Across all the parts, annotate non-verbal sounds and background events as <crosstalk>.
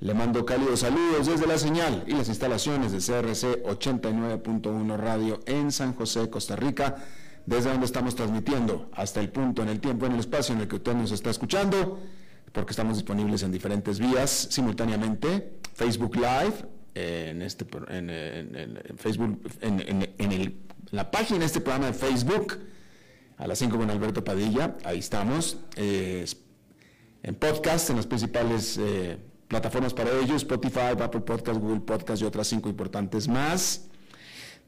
Le mando cálidos saludos desde la señal y las instalaciones de CRC 89.1 Radio en San José, Costa Rica, desde donde estamos transmitiendo hasta el punto, en el tiempo, en el espacio en el que usted nos está escuchando, porque estamos disponibles en diferentes vías simultáneamente. Facebook Live, en, este, en, Facebook, en, la página de este programa de Facebook, a las 5 con Alberto Padilla, ahí estamos. en podcast, en las principales... Eh, plataformas para ello, Spotify, Apple Podcast, Google Podcast y otras cinco importantes más.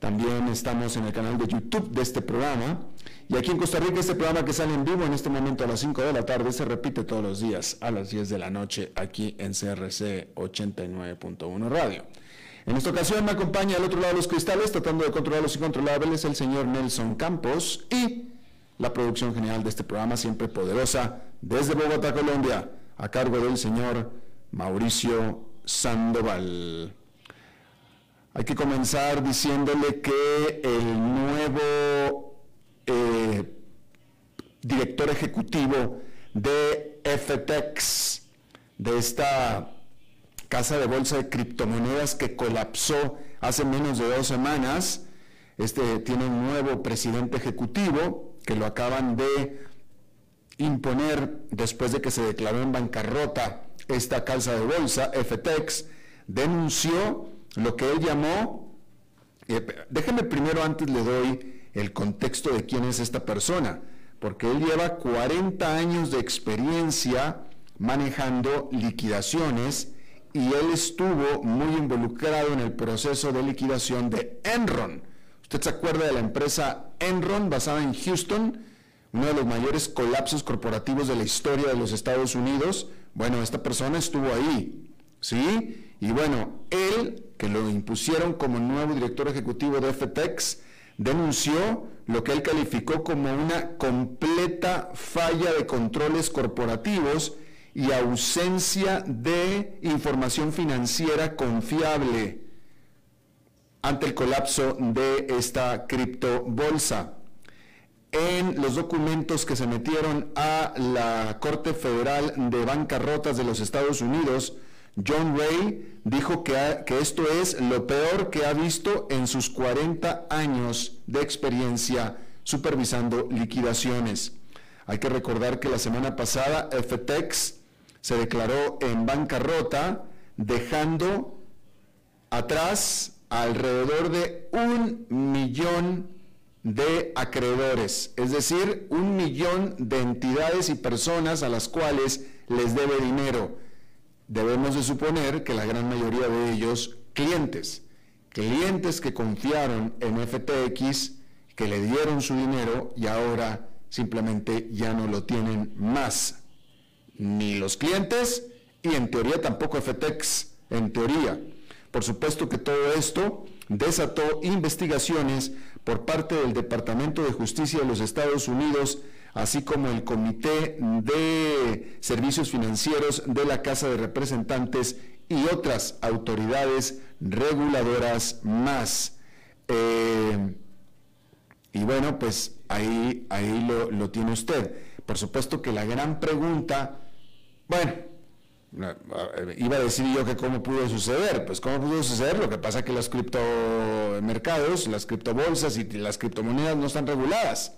También estamos en el canal de YouTube de este programa. Y aquí en Costa Rica, este programa que sale en vivo en este momento a las 5 de la tarde se repite todos los días a las 10 de la noche aquí en CRC 89.1 Radio. En esta ocasión me acompaña al otro lado de los cristales, tratando de controlar los incontrolables, el señor Nelson Campos y la producción general de este programa, siempre poderosa, desde Bogotá, Colombia, a cargo del señor Mauricio Sandoval. Hay que comenzar diciéndole que el nuevo eh, director ejecutivo de FTX, de esta casa de bolsa de criptomonedas que colapsó hace menos de dos semanas, este tiene un nuevo presidente ejecutivo que lo acaban de imponer después de que se declaró en bancarrota esta casa de bolsa, FTX, denunció lo que él llamó, eh, déjenme primero antes le doy el contexto de quién es esta persona, porque él lleva 40 años de experiencia manejando liquidaciones y él estuvo muy involucrado en el proceso de liquidación de Enron. ¿Usted se acuerda de la empresa Enron basada en Houston? Uno de los mayores colapsos corporativos de la historia de los Estados Unidos bueno, esta persona estuvo ahí, ¿sí? Y bueno, él, que lo impusieron como nuevo director ejecutivo de FTX, denunció lo que él calificó como una completa falla de controles corporativos y ausencia de información financiera confiable ante el colapso de esta criptobolsa en los documentos que se metieron a la Corte Federal de Bancarrotas de los Estados Unidos, John Ray dijo que, esto es lo peor que ha visto en sus 40 años de experiencia supervisando liquidaciones. Hay que recordar que la semana pasada FTX se declaró en bancarrota, dejando atrás alrededor de un millón de acreedores, es decir, un millón de entidades y personas a las cuales les debe dinero. Debemos de suponer que la gran mayoría de ellos clientes, clientes que confiaron en FTX, que le dieron su dinero y ahora simplemente ya no lo tienen más. Ni los clientes y en teoría tampoco FTX, en teoría. Por supuesto que todo esto desató investigaciones por parte del Departamento de Justicia de los Estados Unidos, así como el Comité de Servicios Financieros de la Casa de Representantes y otras autoridades reguladoras más. Eh, y bueno, pues ahí, ahí lo, lo tiene usted. Por supuesto que la gran pregunta, bueno, Iba a decir yo que cómo pudo suceder. Pues cómo pudo suceder. Lo que pasa es que los criptomercados, las criptobolsas y las criptomonedas no están reguladas.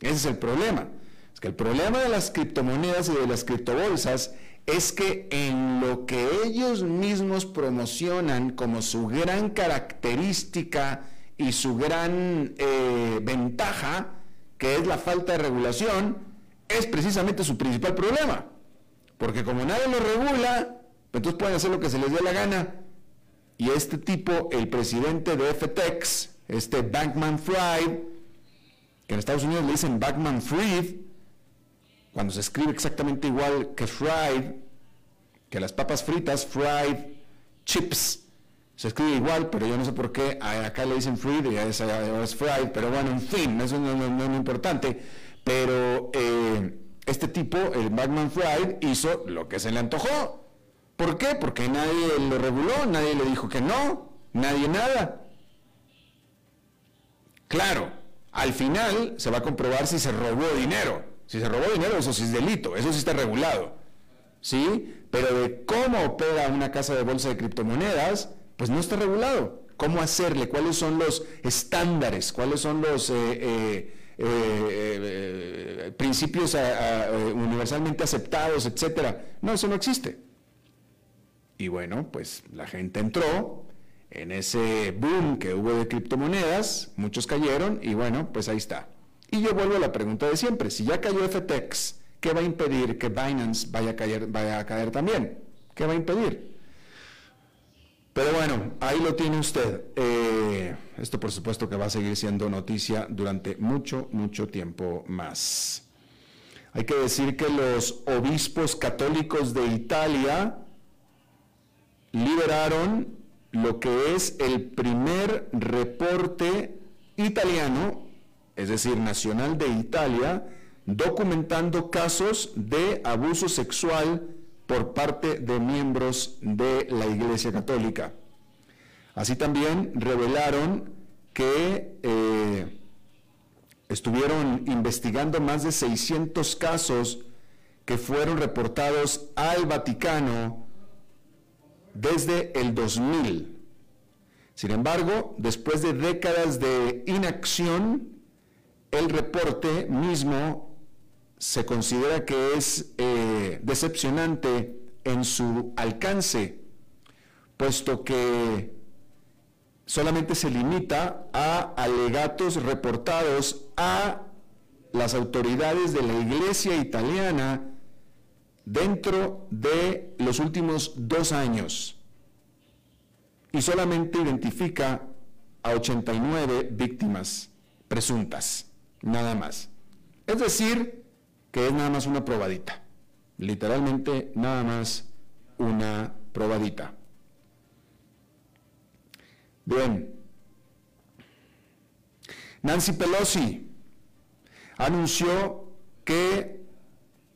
Ese es el problema. Es que el problema de las criptomonedas y de las criptobolsas es que en lo que ellos mismos promocionan como su gran característica y su gran eh, ventaja, que es la falta de regulación, es precisamente su principal problema. Porque como nadie lo regula, entonces pueden hacer lo que se les dé la gana. Y este tipo, el presidente de FTX, este Bankman Fried, que en Estados Unidos le dicen Bankman Fried, cuando se escribe exactamente igual que fried, que las papas fritas, fried chips, se escribe igual, pero yo no sé por qué acá le dicen fried y a esa es fried, pero bueno, en fin, eso no, es muy importante. Pero eh, este tipo, el Bankman Fried, hizo lo que se le antojó. ¿Por qué? Porque nadie lo reguló, nadie le dijo que no, nadie nada. Claro, al final se va a comprobar si se robó dinero. Si se robó dinero, eso sí es delito, eso sí está regulado. ¿Sí? Pero de cómo opera una casa de bolsa de criptomonedas, pues no está regulado. ¿Cómo hacerle? ¿Cuáles son los estándares? ¿Cuáles son los eh, eh, eh, principios universalmente aceptados, etcétera? No, eso no existe. Y bueno, pues la gente entró en ese boom que hubo de criptomonedas, muchos cayeron y bueno, pues ahí está. Y yo vuelvo a la pregunta de siempre, si ya cayó FTX, ¿qué va a impedir que Binance vaya a caer, vaya a caer también? ¿Qué va a impedir? Pero bueno, ahí lo tiene usted. Eh, esto por supuesto que va a seguir siendo noticia durante mucho, mucho tiempo más. Hay que decir que los obispos católicos de Italia liberaron lo que es el primer reporte italiano es decir, nacional de Italia, documentando casos de abuso sexual por parte de miembros de la Iglesia Católica. Así también revelaron que eh, estuvieron investigando más de 600 casos que fueron reportados al Vaticano desde el 2000. Sin embargo, después de décadas de inacción, el reporte mismo se considera que es eh, decepcionante en su alcance, puesto que solamente se limita a alegatos reportados a las autoridades de la Iglesia italiana dentro de los últimos dos años y solamente identifica a 89 víctimas presuntas nada más. Es decir, que es nada más una probadita. Literalmente nada más una probadita. Bien. Nancy Pelosi anunció que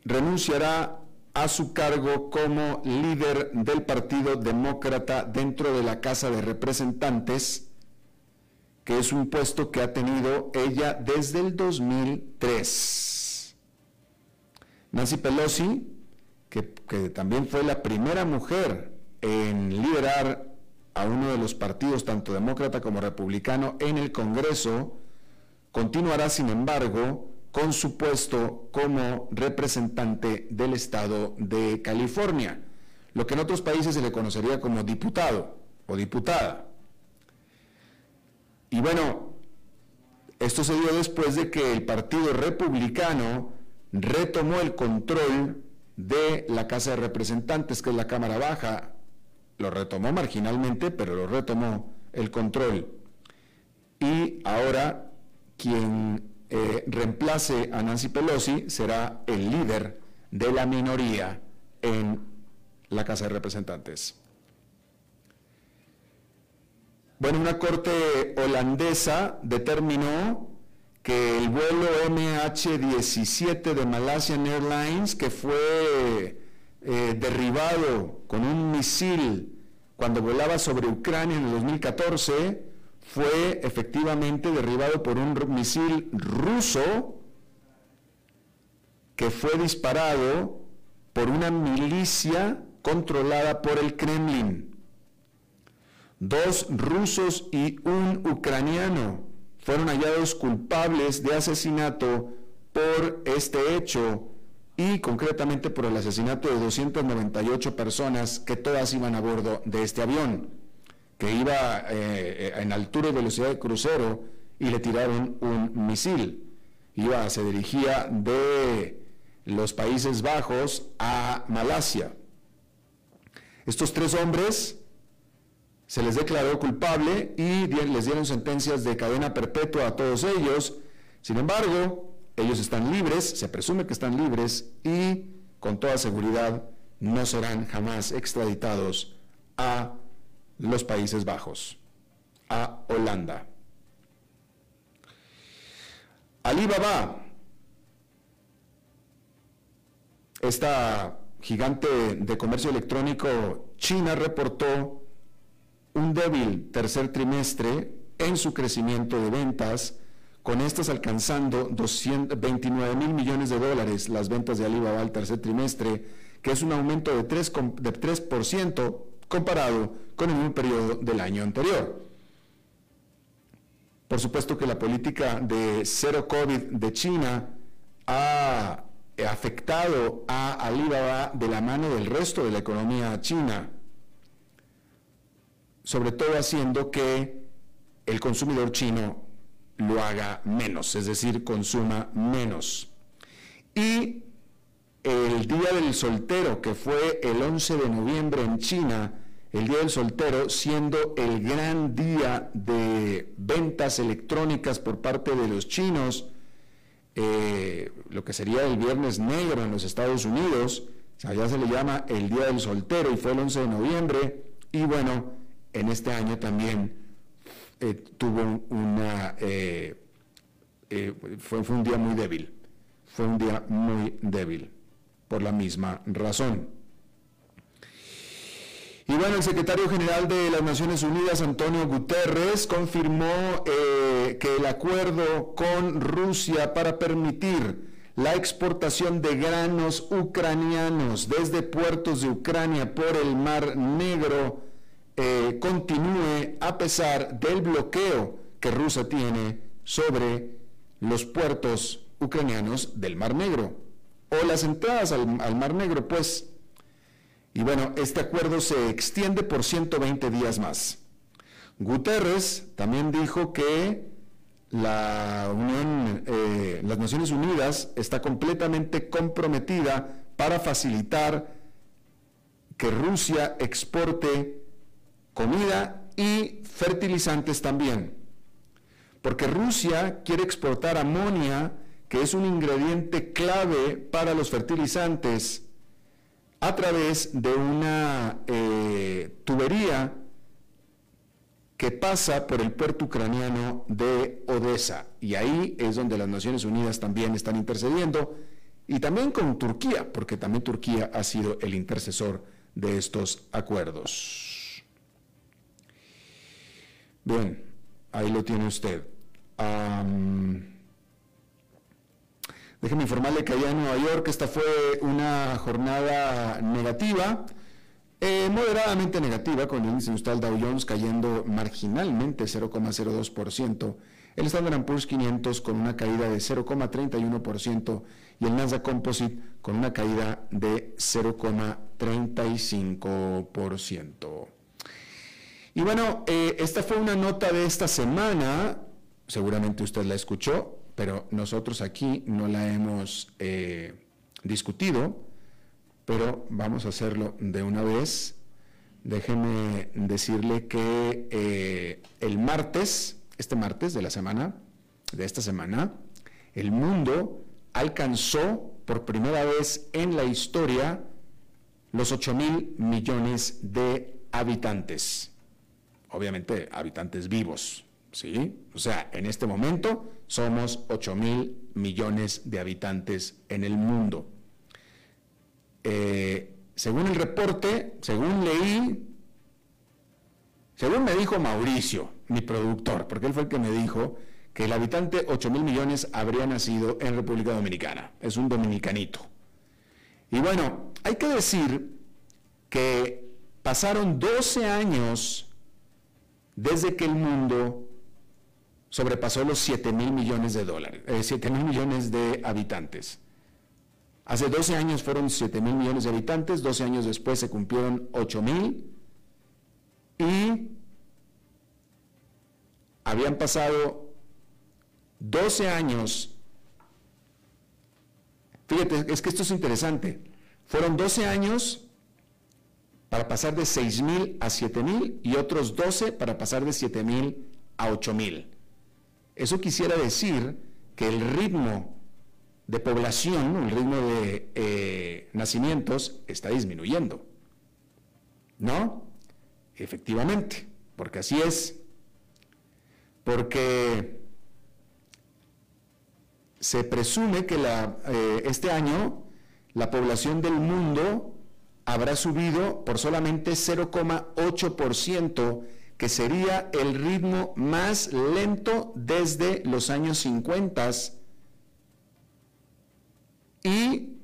renunciará a su cargo como líder del Partido Demócrata dentro de la Casa de Representantes que es un puesto que ha tenido ella desde el 2003. Nancy Pelosi, que, también fue la primera mujer en liderar a uno de los partidos, tanto demócrata como republicano, en el Congreso, continuará, sin embargo, con su puesto como representante del estado de California, lo que en otros países se le conocería como diputado o diputada. Y bueno, esto se dio después de que el Partido Republicano retomó el control de la Casa de Representantes, que es la Cámara Baja. Lo retomó marginalmente, pero lo retomó el control. Y ahora quien eh, reemplace a Nancy Pelosi será el líder de la minoría en la Casa de Representantes. Bueno, una corte holandesa determinó que el vuelo MH17 de Malaysian Airlines, que fue eh, derribado con un misil cuando volaba sobre Ucrania en el 2014, fue efectivamente derribado por un misil ruso que fue disparado por una milicia controlada por el Kremlin. Dos rusos y un ucraniano fueron hallados culpables de asesinato por este hecho y concretamente por el asesinato de 298 personas que todas iban a bordo de este avión, que iba eh, en altura y velocidad de crucero y le tiraron un misil. Iba, se dirigía de los Países Bajos a Malasia. Estos tres hombres se les declaró culpable y les dieron sentencias de cadena perpetua a todos ellos. Sin embargo, ellos están libres, se presume que están libres y con toda seguridad no serán jamás extraditados a los Países Bajos, a Holanda. Alibaba, esta gigante de comercio electrónico china reportó un débil tercer trimestre en su crecimiento de ventas, con estas alcanzando 229 mil millones de dólares las ventas de Alibaba al tercer trimestre, que es un aumento de 3%, de 3 comparado con el periodo del año anterior. Por supuesto que la política de cero COVID de China ha afectado a Alibaba de la mano del resto de la economía china sobre todo haciendo que el consumidor chino lo haga menos, es decir, consuma menos. Y el Día del Soltero, que fue el 11 de noviembre en China, el Día del Soltero siendo el gran día de ventas electrónicas por parte de los chinos, eh, lo que sería el Viernes Negro en los Estados Unidos, allá se le llama el Día del Soltero y fue el 11 de noviembre, y bueno, en este año también eh, tuvo una, eh, eh, fue, fue un día muy débil, fue un día muy débil, por la misma razón. Y bueno, el secretario general de las Naciones Unidas, Antonio Guterres, confirmó que el acuerdo con Rusia para permitir la exportación de granos ucranianos desde puertos de Ucrania por el Mar Negro eh, continúe a pesar del bloqueo que Rusia tiene sobre los puertos ucranianos del Mar Negro o las entradas al, Mar Negro, pues. Y bueno, este acuerdo se extiende por 120 días más. Guterres también dijo que la Unión, eh, las Naciones Unidas está completamente comprometida para facilitar que Rusia exporte comida y fertilizantes también. Porque Rusia quiere exportar amonia, que es un ingrediente clave para los fertilizantes, a través de una eh, tubería que pasa por el puerto ucraniano de Odessa. Y ahí es donde las Naciones Unidas también están intercediendo, y también con Turquía, porque también Turquía ha sido el intercesor de estos acuerdos. Bien, ahí lo tiene usted. déjeme informarle que allá en Nueva York esta fue una jornada negativa, eh, moderadamente negativa, con el índice industrial Dow Jones cayendo marginalmente 0,02%, el Standard Poor's 500 con una caída de 0,31% y el Nasdaq Composite con una caída de 0,35%. Y bueno, eh, esta fue una nota de esta semana, seguramente usted la escuchó, pero nosotros aquí no la hemos eh, discutido, pero vamos a hacerlo de una vez. Déjeme decirle que eh, el martes, este martes de la semana, de esta semana, el mundo alcanzó por primera vez en la historia los 8 mil millones de habitantes obviamente habitantes vivos, ¿sí? O sea, en este momento somos 8 mil millones de habitantes en el mundo. Eh, según el reporte, según leí, según me dijo Mauricio, mi productor, porque él fue el que me dijo que el habitante 8 mil millones habría nacido en República Dominicana. Es un dominicanito. Y bueno, hay que decir que pasaron 12 años desde que el mundo sobrepasó los 7 mil millones de dólares, eh, mil millones de habitantes. Hace 12 años fueron 7 mil millones de habitantes, 12 años después se cumplieron 8 mil y habían pasado 12 años Fíjate, es que esto es interesante. Fueron 12 años para pasar de 6.000 a 7.000 y otros 12 para pasar de 7.000 a 8.000. Eso quisiera decir que el ritmo de población, el ritmo de eh, nacimientos está disminuyendo. ¿No? Efectivamente, porque así es. Porque se presume que eh, este año la población del mundo habrá subido por solamente 0,8%, que sería el ritmo más lento desde los años 50 y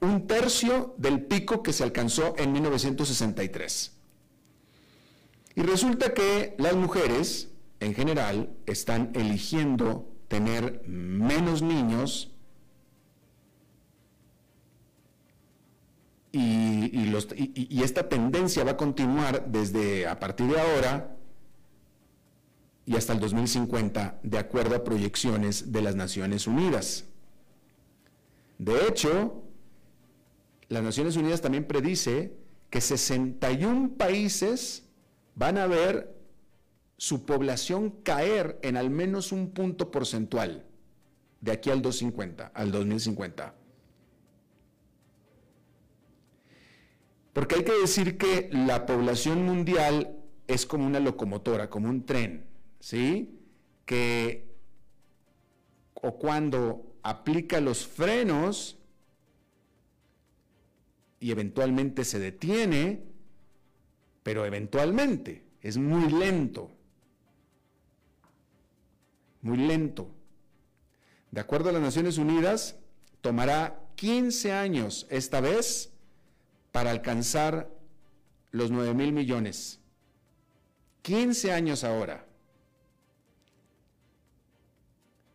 un tercio del pico que se alcanzó en 1963. Y resulta que las mujeres, en general, están eligiendo tener menos niños y, esta tendencia va a continuar desde a partir de ahora y hasta el 2050, de acuerdo a proyecciones de las Naciones Unidas. De hecho, las Naciones Unidas también predice que 61 países van a ver su población caer en al menos un punto porcentual de aquí al 250, al 2050. Porque hay que decir que la población mundial es como una locomotora, como un tren, ¿sí? Que o cuando aplica los frenos y eventualmente se detiene, pero eventualmente es muy lento, muy lento. De acuerdo a las Naciones Unidas, tomará 15 años esta vez para alcanzar los 9 mil millones. 15 años ahora.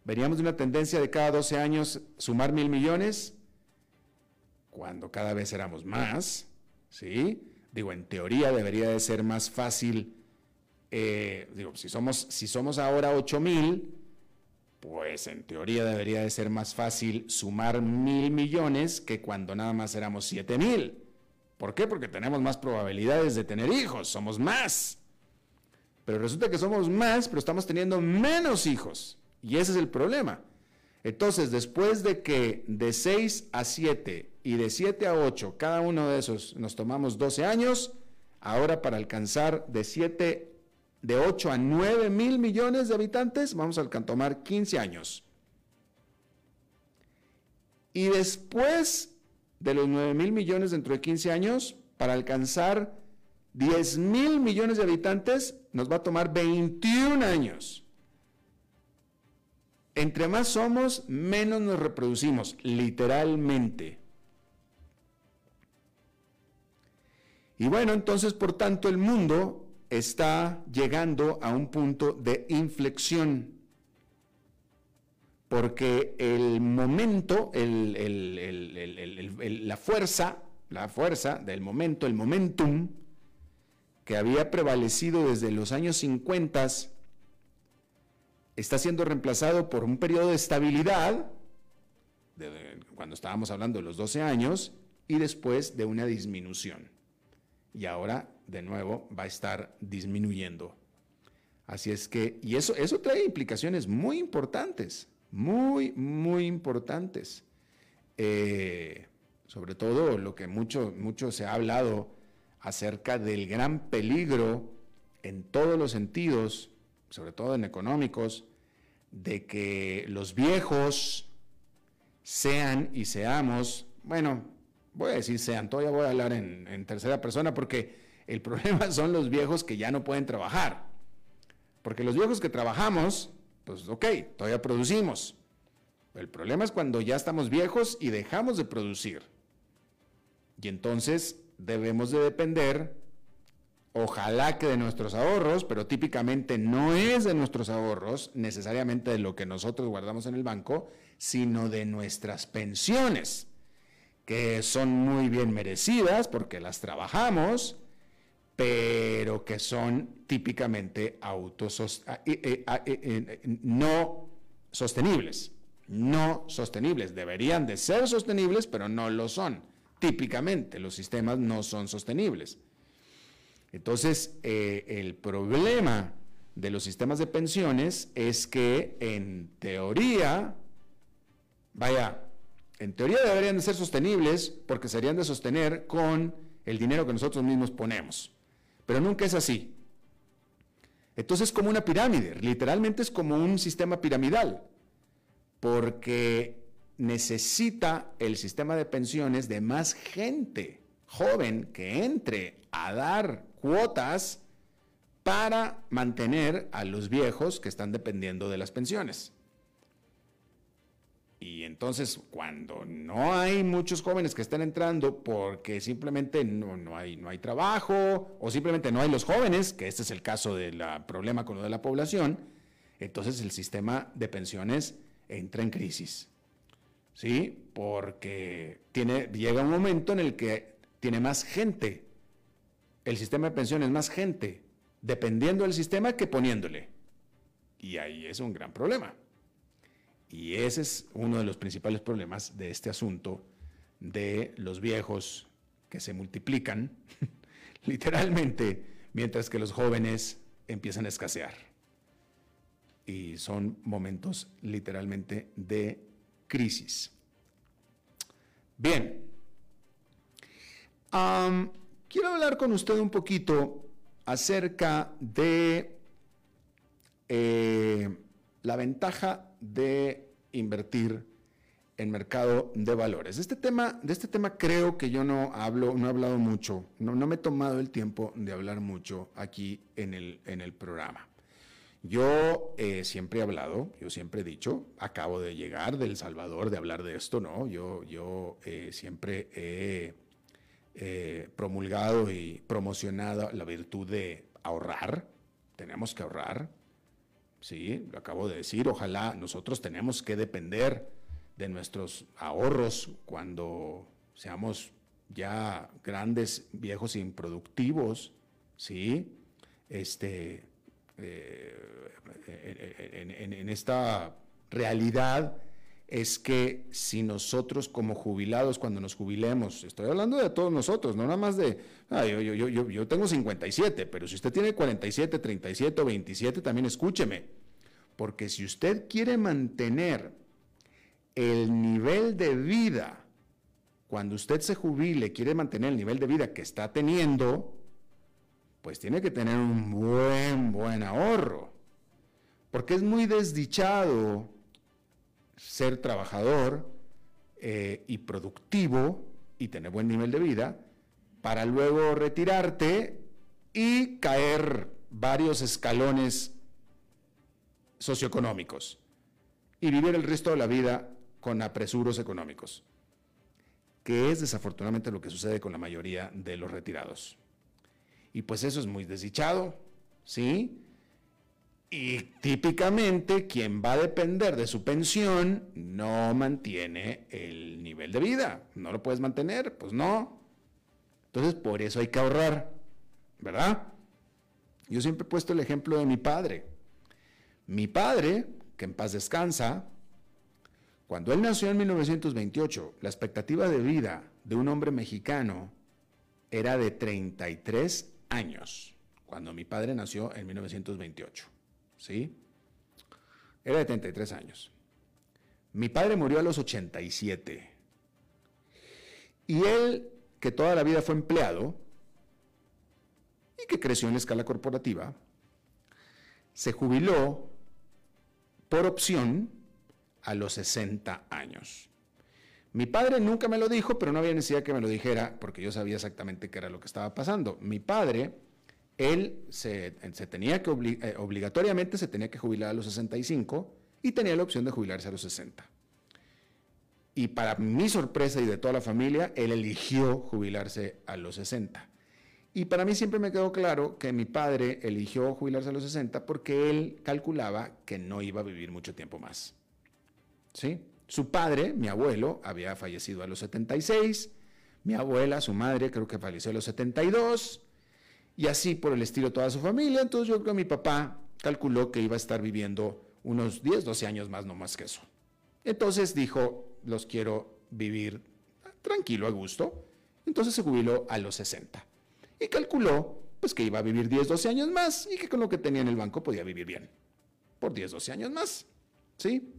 Veríamos una tendencia de cada 12 años sumar mil millones, cuando cada vez éramos más, ¿sí? Digo, en teoría debería de ser más fácil, eh, digo, si somos, si somos ahora 8 mil, pues en teoría debería de ser más fácil sumar mil millones que cuando nada más éramos 7 mil. ¿Por qué? Porque tenemos más probabilidades de tener hijos, somos más. Pero resulta que somos más, pero estamos teniendo menos hijos. Y ese es el problema. Entonces, después de que de 6 a 7 y de 7 a 8, cada uno de esos nos tomamos 12 años, ahora para alcanzar de 7, de 8 a 9 mil millones de habitantes, vamos a tomar 15 años. Y después de los 9 mil millones dentro de 15 años, para alcanzar 10 mil millones de habitantes, nos va a tomar 21 años. Entre más somos, menos nos reproducimos, literalmente. Y bueno, entonces, por tanto, el mundo está llegando a un punto de inflexión porque el momento, la fuerza, la fuerza del momento, el momentum, que había prevalecido desde los años 50, está siendo reemplazado por un periodo de estabilidad, cuando estábamos hablando de los 12 años, y después de una disminución. Y ahora, de nuevo, va a estar disminuyendo. Así es que, y eso trae implicaciones muy importantes muy, muy importantes. Eh, sobre todo lo que mucho, mucho se ha hablado acerca del gran peligro en todos los sentidos, sobre todo en económicos, de que los viejos sean y seamos, bueno, voy a decir sean, todavía voy a hablar en, en tercera persona porque el <laughs> problema son los viejos que ya no pueden trabajar. Porque los viejos que trabajamos, pues ok, todavía producimos. El problema es cuando ya estamos viejos y dejamos de producir. Y entonces debemos de depender, ojalá que de nuestros ahorros, pero típicamente no es de nuestros ahorros, necesariamente de lo que nosotros guardamos en el banco, sino de nuestras pensiones, que son muy bien merecidas porque las trabajamos, pero que son típicamente autosos, eh, eh, eh, no sostenibles. no sostenibles. Deberían de ser sostenibles, pero no lo son. Típicamente los sistemas no son sostenibles. Entonces, el problema de los sistemas de pensiones es que en teoría, vaya, en teoría deberían de ser sostenibles porque serían de sostener con el dinero que nosotros mismos ponemos. Pero nunca es así. Entonces es como una pirámide, literalmente es como un sistema piramidal, porque necesita el sistema de pensiones de más gente joven que entre a dar cuotas para mantener a los viejos que están dependiendo de las pensiones. Y entonces, cuando no hay muchos jóvenes que están entrando porque simplemente no, hay, no hay trabajo o simplemente no hay los jóvenes, que este es el caso del problema con lo de la población, entonces el sistema de pensiones entra en crisis. ¿Sí? Porque tiene, llega un momento en el que tiene más gente. El sistema de pensiones más gente, dependiendo del sistema que poniéndole. Y ahí es un gran problema. Y ese es uno de los principales problemas de este asunto de los viejos que se multiplican, <laughs> literalmente, mientras que los jóvenes empiezan a escasear. Y son momentos literalmente de crisis. Bien, quiero hablar con usted un poquito acerca de eh, la ventaja de invertir en mercado de valores. Este tema, de este tema creo que yo no hablo, no he hablado mucho, no, me he tomado el tiempo de hablar mucho aquí en el, en el programa. Yo eh, siempre he hablado, yo siempre he dicho, acabo de llegar del Salvador de hablar de esto, ¿no? Yo, yo eh, siempre he eh, promulgado y promocionado la virtud de ahorrar, tenemos que ahorrar, Sí, lo acabo de decir, ojalá nosotros tenemos que depender de nuestros ahorros cuando seamos ya grandes, viejos e improductivos, ¿sí? Este, eh, en, esta realidad es que si nosotros como jubilados, cuando nos jubilemos, estoy hablando de todos nosotros, no nada más de, yo, yo, yo, yo tengo 57, pero si usted tiene 47, 37 o 27, también escúcheme, porque si usted quiere mantener el nivel de vida, cuando usted se jubile, quiere mantener el nivel de vida que está teniendo, pues tiene que tener un buen, buen ahorro. Porque es muy desdichado ser trabajador eh, y productivo y tener buen nivel de vida para luego retirarte y caer varios escalones socioeconómicos y vivir el resto de la vida con apresuros económicos, que es desafortunadamente lo que sucede con la mayoría de los retirados. Y pues eso es muy desdichado, ¿sí? Y típicamente quien va a depender de su pensión no mantiene el nivel de vida. ¿No lo puedes mantener? Pues no. Entonces por eso hay que ahorrar, ¿verdad? Yo siempre he puesto el ejemplo de mi padre. Mi padre, que en paz descansa, cuando él nació en 1928, la expectativa de vida de un hombre mexicano era de 33 años, cuando mi padre nació en 1928. ¿Sí? Era de 33 años. Mi padre murió a los 87. Y él, que toda la vida fue empleado y que creció en la escala corporativa, se jubiló por opción a los 60 años. Mi padre nunca me lo dijo, pero no había necesidad que me lo dijera porque yo sabía exactamente qué era lo que estaba pasando. Mi padre él se, tenía que, eh, obligatoriamente se tenía que jubilar a los 65 y tenía la opción de jubilarse a los 60. Y para mi sorpresa y de toda la familia, él eligió jubilarse a los 60. Y para mí siempre me quedó claro que mi padre eligió jubilarse a los 60 porque él calculaba que no iba a vivir mucho tiempo más. ¿Sí? Su padre, mi abuelo, había fallecido a los 76, mi abuela, su madre, creo que falleció a los 72, y así por el estilo toda su familia. Entonces yo creo que mi papá calculó que iba a estar viviendo unos 10, 12 años más, no más que eso. Entonces dijo, los quiero vivir tranquilo, a gusto. Entonces se jubiló a los 60 y calculó pues que iba a vivir 10, 12 años más y que con lo que tenía en el banco podía vivir bien por 10, 12 años más. ¿Sí?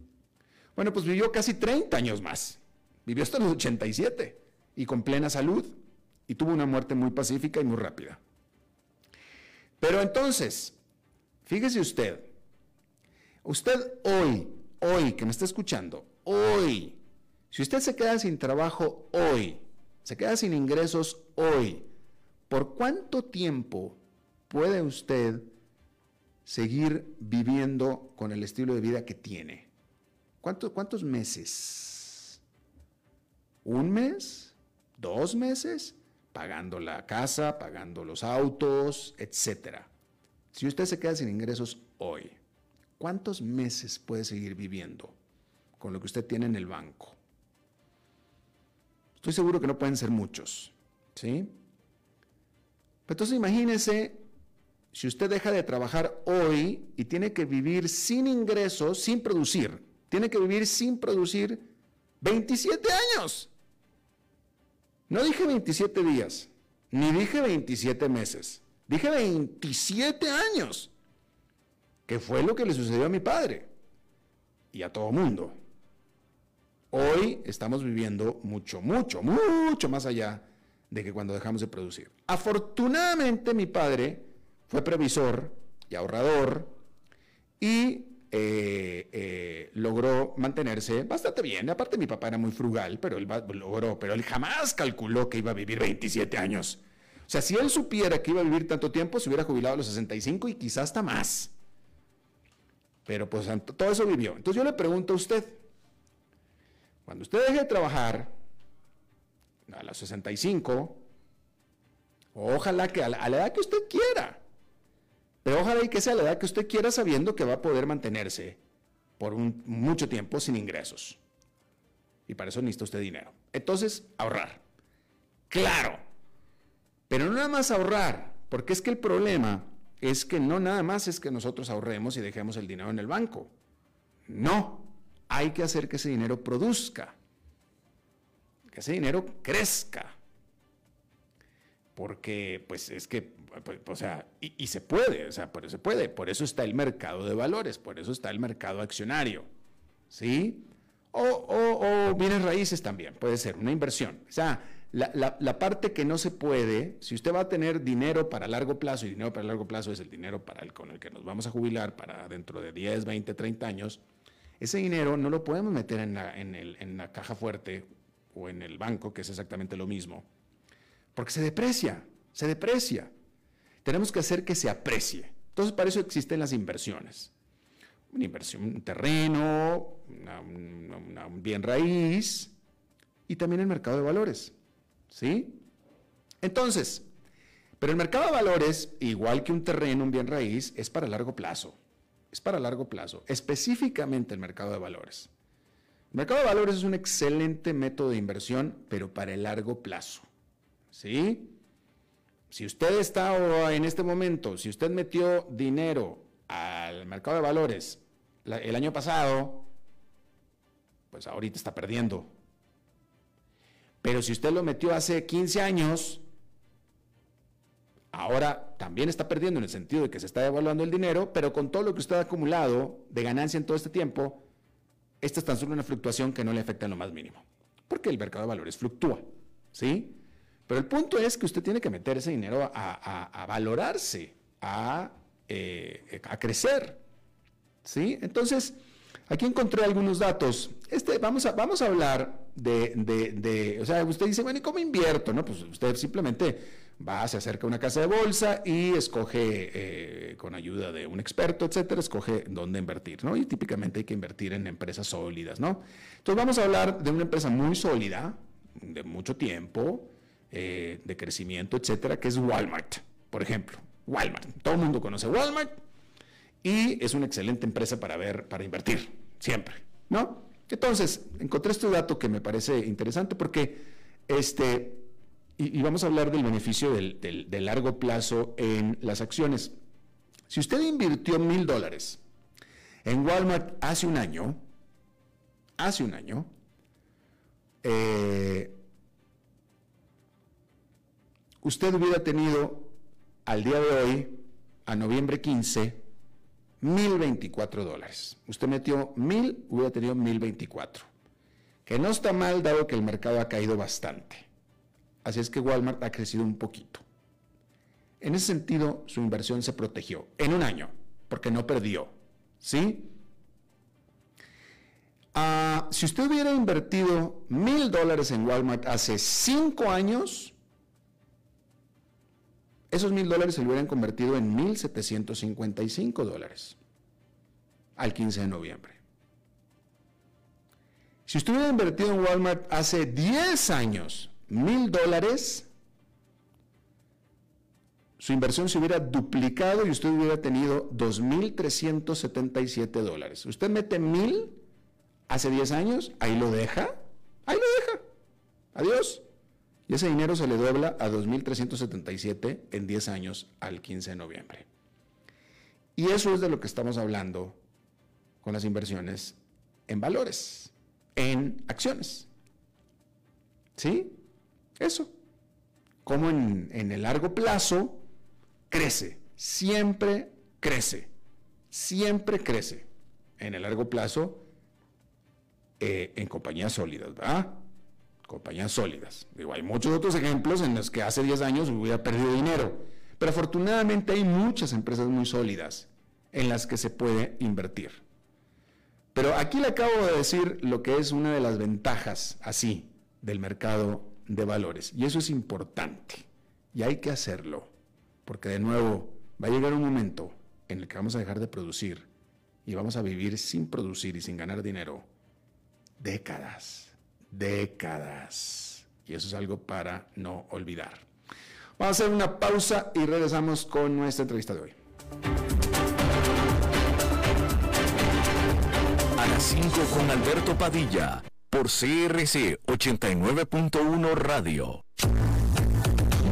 Bueno, pues vivió casi 30 años más. Vivió hasta los 87 y con plena salud y tuvo una muerte muy pacífica y muy rápida. Pero entonces, fíjese usted, usted hoy, hoy que me está escuchando, hoy, si usted se queda sin trabajo hoy, se queda sin ingresos hoy, ¿por cuánto tiempo puede usted seguir viviendo con el estilo de vida que tiene? ¿Cuántos meses? ¿Un mes? ¿Dos meses? Pagando la casa, pagando los autos, etcétera. Si usted se queda sin ingresos hoy, ¿cuántos meses puede seguir viviendo con lo que usted tiene en el banco? Estoy seguro que no pueden ser muchos, ¿sí? Entonces imagínese si usted deja de trabajar hoy y tiene que vivir sin ingresos, sin producir, tiene que vivir sin producir 27 años. No dije 27 días, ni dije 27 meses, dije 27 años, que fue lo que le sucedió a mi padre y a todo mundo. Hoy estamos viviendo mucho, mucho, mucho más allá de que cuando dejamos de producir. Afortunadamente mi padre fue previsor y ahorrador y eh, eh, logró mantenerse bastante bien. Aparte, mi papá era muy frugal, pero él logró, pero él jamás calculó que iba a vivir 27 años. O sea, si él supiera que iba a vivir tanto tiempo, se hubiera jubilado a los 65 y quizás hasta más. Pero pues todo eso vivió. Entonces yo le pregunto a usted, cuando usted deje de trabajar a los 65, ojalá que a la edad que usted quiera, pero ojalá y que sea la edad que usted quiera sabiendo que va a poder mantenerse por un, mucho tiempo sin ingresos. Y para eso necesita usted dinero. Entonces, ahorrar. Claro. Pero no nada más ahorrar, porque es que el problema es que no nada más es que nosotros ahorremos y dejemos el dinero en el banco. No, hay que hacer que ese dinero produzca, que ese dinero crezca. Porque, pues es que pues, o sea, y, se puede, o sea, por eso se puede, por eso está el mercado de valores, por eso está el mercado accionario, ¿sí? O, o, bienes raíces también, puede ser una inversión. O sea, la, la, parte que no se puede, si usted va a tener dinero para largo plazo, y dinero para largo plazo es el dinero para el, con el que nos vamos a jubilar para dentro de 10, 20, 30 años, ese dinero no lo podemos meter en la, en, el, en la caja fuerte o en el banco, que es exactamente lo mismo, porque se deprecia, se deprecia tenemos que hacer que se aprecie. Entonces, para eso existen las inversiones. Una inversión, un terreno, un bien raíz y también el mercado de valores. ¿Sí? Entonces, pero el mercado de valores, igual que un terreno, un bien raíz, es para largo plazo. Es para largo plazo, específicamente el mercado de valores. El mercado de valores es un excelente método de inversión, pero para el largo plazo. ¿Sí? Si usted está en este momento, si usted metió dinero al mercado de valores el año pasado, pues ahorita está perdiendo. Pero si usted lo metió hace 15 años, ahora también está perdiendo en el sentido de que se está devaluando el dinero, pero con todo lo que usted ha acumulado de ganancia en todo este tiempo, esta es tan solo una fluctuación que no le afecta en lo más mínimo, porque el mercado de valores fluctúa, ¿sí? Pero el punto es que usted tiene que meter ese dinero a, valorarse, eh, a, crecer. ¿Sí? Entonces, aquí encontré algunos datos. Este, vamos, a, vamos a hablar de, o sea, usted dice, bueno, ¿y cómo invierto? No, pues usted simplemente va, se acerca a una casa de bolsa y escoge, eh, con ayuda de un experto, etcétera, escoge dónde invertir, ¿no? Y típicamente hay que invertir en empresas sólidas, ¿no? Entonces vamos a hablar de una empresa muy sólida, de mucho tiempo, eh, de crecimiento, etcétera, que es Walmart, por ejemplo. Walmart. Todo el mundo conoce Walmart y es una excelente empresa para ver, para invertir, siempre, ¿no? Entonces, encontré este dato que me parece interesante porque este, y, vamos a hablar del beneficio del, de largo plazo en las acciones. Si usted invirtió mil dólares en Walmart hace un año, hace un año, eh, usted hubiera tenido al día de hoy, a noviembre 15, 1.024 dólares. Usted metió 1.000, hubiera tenido 1.024. Que no está mal dado que el mercado ha caído bastante. Así es que Walmart ha crecido un poquito. En ese sentido, su inversión se protegió en un año, porque no perdió. ¿Sí? Ah, si usted hubiera invertido mil dólares en Walmart hace cinco años, esos mil dólares se le hubieran convertido en 1.755 dólares al 15 de noviembre. Si usted hubiera invertido en Walmart hace 10 años mil dólares, su inversión se hubiera duplicado y usted hubiera tenido 2.377 dólares. Usted mete mil hace 10 años, ahí lo deja, ahí lo deja. Adiós. Y ese dinero se le dobla a 2.377 en 10 años al 15 de noviembre. Y eso es de lo que estamos hablando con las inversiones en valores, en acciones. ¿Sí? Eso. Como en, el largo plazo crece, siempre crece, siempre crece en el largo plazo eh, en compañías sólidas, ¿verdad? Compañías sólidas. Hay muchos otros ejemplos en los que hace 10 años hubiera perdido dinero, pero afortunadamente hay muchas empresas muy sólidas en las que se puede invertir. Pero aquí le acabo de decir lo que es una de las ventajas así del mercado de valores, y eso es importante, y hay que hacerlo, porque de nuevo va a llegar un momento en el que vamos a dejar de producir y vamos a vivir sin producir y sin ganar dinero décadas décadas. Y eso es algo para no olvidar. Vamos a hacer una pausa y regresamos con nuestra entrevista de hoy. A las 5 con Alberto Padilla, por CRC 89.1 Radio.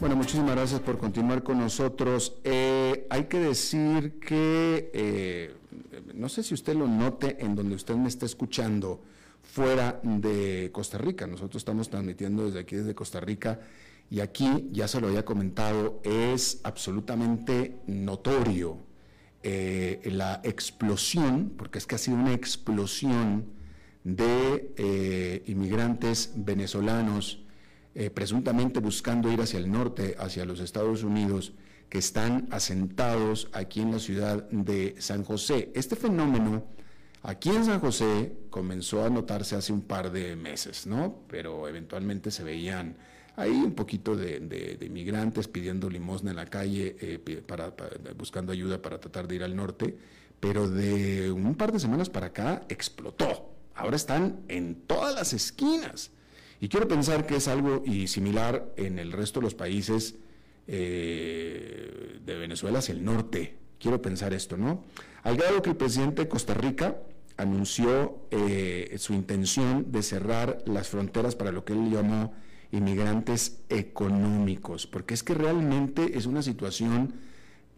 Bueno, muchísimas gracias por continuar con nosotros. Eh, hay que decir que, eh, no sé si usted lo note en donde usted me está escuchando, fuera de Costa Rica. Nosotros estamos transmitiendo desde aquí, desde Costa Rica, y aquí, ya se lo había comentado, es absolutamente notorio eh, la explosión, porque es que ha sido una explosión de inmigrantes venezolanos eh, presuntamente buscando ir hacia el norte, hacia los Estados Unidos, que están asentados aquí en la ciudad de San José. Este fenómeno aquí en San José comenzó a notarse hace un par de meses, ¿no? Pero eventualmente se veían ahí un poquito de, inmigrantes pidiendo limosna en la calle, eh, para, buscando ayuda para tratar de ir al norte, pero de un par de semanas para acá explotó. Ahora están en todas las esquinas. Y quiero pensar que es algo y similar en el resto de los países eh, de Venezuela hacia el norte. Quiero pensar esto, ¿no? Al grado que el presidente de Costa Rica anunció eh, su intención de cerrar las fronteras para lo que él llamó inmigrantes económicos, porque es que realmente es una situación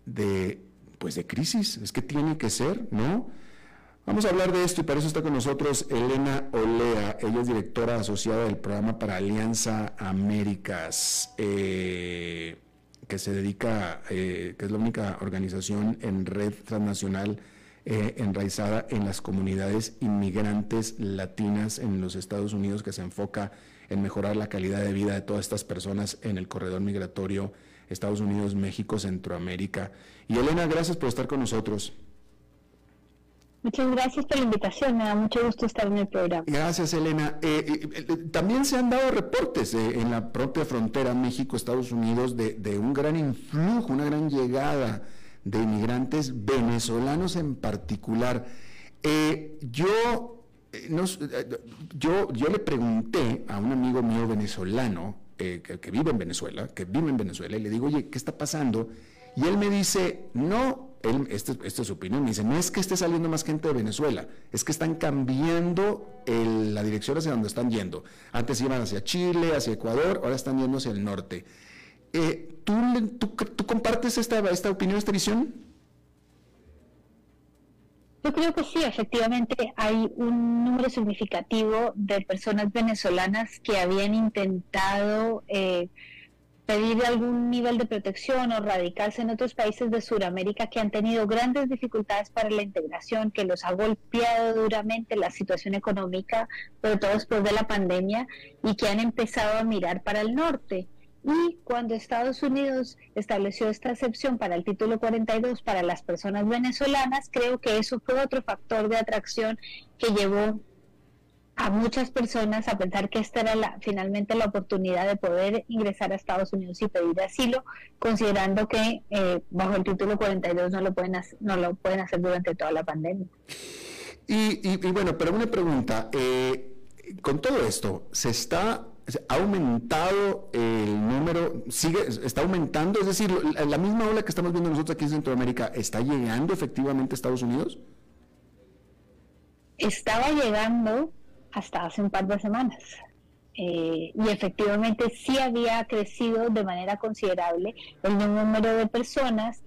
de, pues de crisis, es que tiene que ser, ¿no? Vamos a hablar de esto y para eso está con nosotros Elena Olea, ella es directora asociada del programa para Alianza Américas, eh, que se dedica, eh, que es la única organización en red transnacional eh, enraizada en las comunidades inmigrantes latinas en los Estados Unidos, que se enfoca en mejorar la calidad de vida de todas estas personas en el corredor migratorio Estados Unidos, México, Centroamérica. Y Elena, gracias por estar con nosotros. Muchas gracias por la invitación, me da mucho gusto estar en el programa. Gracias, Elena. Eh, eh, también se han dado reportes en la propia frontera México-Estados Unidos de, de, un gran influjo, una gran llegada de inmigrantes venezolanos en particular. Eh, yo, eh, eh, yo, yo le pregunté a un amigo mío venezolano que, vive en Venezuela, que vive en Venezuela, y le digo, oye, ¿qué está pasando? Y él me dice, no, él, esta es su opinión, me dice, no es que esté saliendo más gente de Venezuela, es que están cambiando la dirección hacia donde están yendo. Antes iban hacia Chile, hacia Ecuador, ahora están yendo hacia el norte. Eh, ¿tú, tú, compartes esta, esta opinión, esta visión? Yo creo que sí, efectivamente hay un número significativo de personas venezolanas que habían intentado eh, pedir algún nivel de protección o radicarse en otros países de Sudamérica que han tenido grandes dificultades para la integración, que los ha golpeado duramente la situación económica, sobre todo después de la pandemia, y que han empezado a mirar para el norte. Y cuando Estados Unidos estableció esta excepción para el título 42 para las personas venezolanas, creo que eso fue otro factor de atracción que llevó a muchas personas a pensar que esta era la, finalmente la oportunidad de poder ingresar a Estados Unidos y pedir asilo, considerando que eh, bajo el título 42 no lo pueden hacer, no lo pueden hacer durante toda la pandemia. Y, bueno, pero una pregunta, eh, con todo esto, ¿se está ha aumentado el número, sigue, está aumentando, es decir, la misma ola que estamos viendo nosotros aquí en Centroamérica, ¿está llegando efectivamente a Estados Unidos? Estaba llegando hasta hace un par de semanas. Eh, y efectivamente sí había crecido de manera considerable el número de personas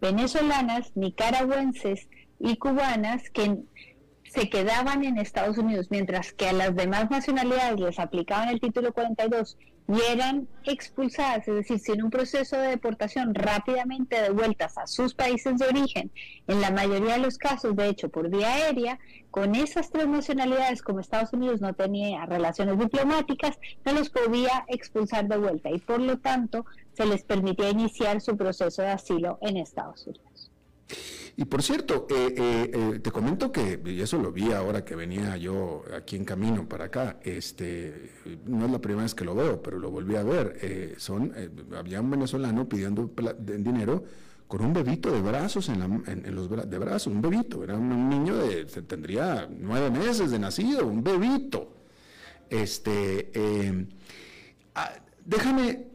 venezolanas, nicaragüenses y cubanas que se quedaban en Estados Unidos, mientras que a las demás nacionalidades les aplicaban el título 42 y eran expulsadas, es decir, sin un proceso de deportación rápidamente devueltas a sus países de origen, en la mayoría de los casos, de hecho, por vía aérea, con esas tres nacionalidades, como Estados Unidos no tenía relaciones diplomáticas, no los podía expulsar de vuelta y por lo tanto se les permitía iniciar su proceso de asilo en Estados Unidos. Y por cierto, eh, eh, eh, te comento que, y eso lo vi ahora que venía yo aquí en camino para acá, este, no es la primera vez que lo veo, pero lo volví a ver. son, había un venezolano pidiendo dinero con un bebito de brazos en, los de brazos, un bebito, era un niño de, tendría nueve meses de nacido, un bebito. Este, ah, déjame,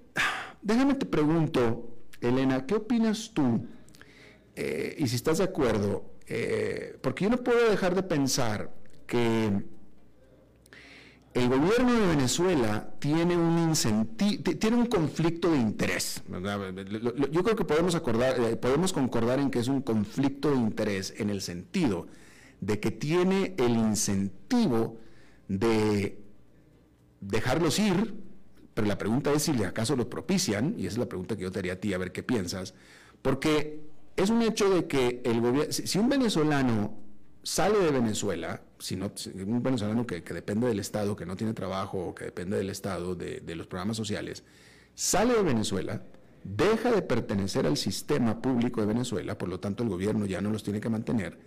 déjame te pregunto, Elena, ¿qué opinas tú? Eh, y si estás de acuerdo, eh, porque yo no puedo dejar de pensar que el gobierno de Venezuela tiene un tiene un conflicto de interés. Yo creo que podemos acordar, eh, podemos concordar en que es un conflicto de interés en el sentido de que tiene el incentivo de dejarlos ir, pero la pregunta es si acaso lo propician, y esa es la pregunta que yo te haría a ti, a ver qué piensas, porque es un hecho de que el gobierno, si, un venezolano sale de Venezuela, si un venezolano que, depende del Estado, que no tiene trabajo o que depende del Estado, de, los programas sociales, sale de Venezuela, deja de pertenecer al sistema público de Venezuela, por lo tanto el gobierno ya no los tiene que mantener,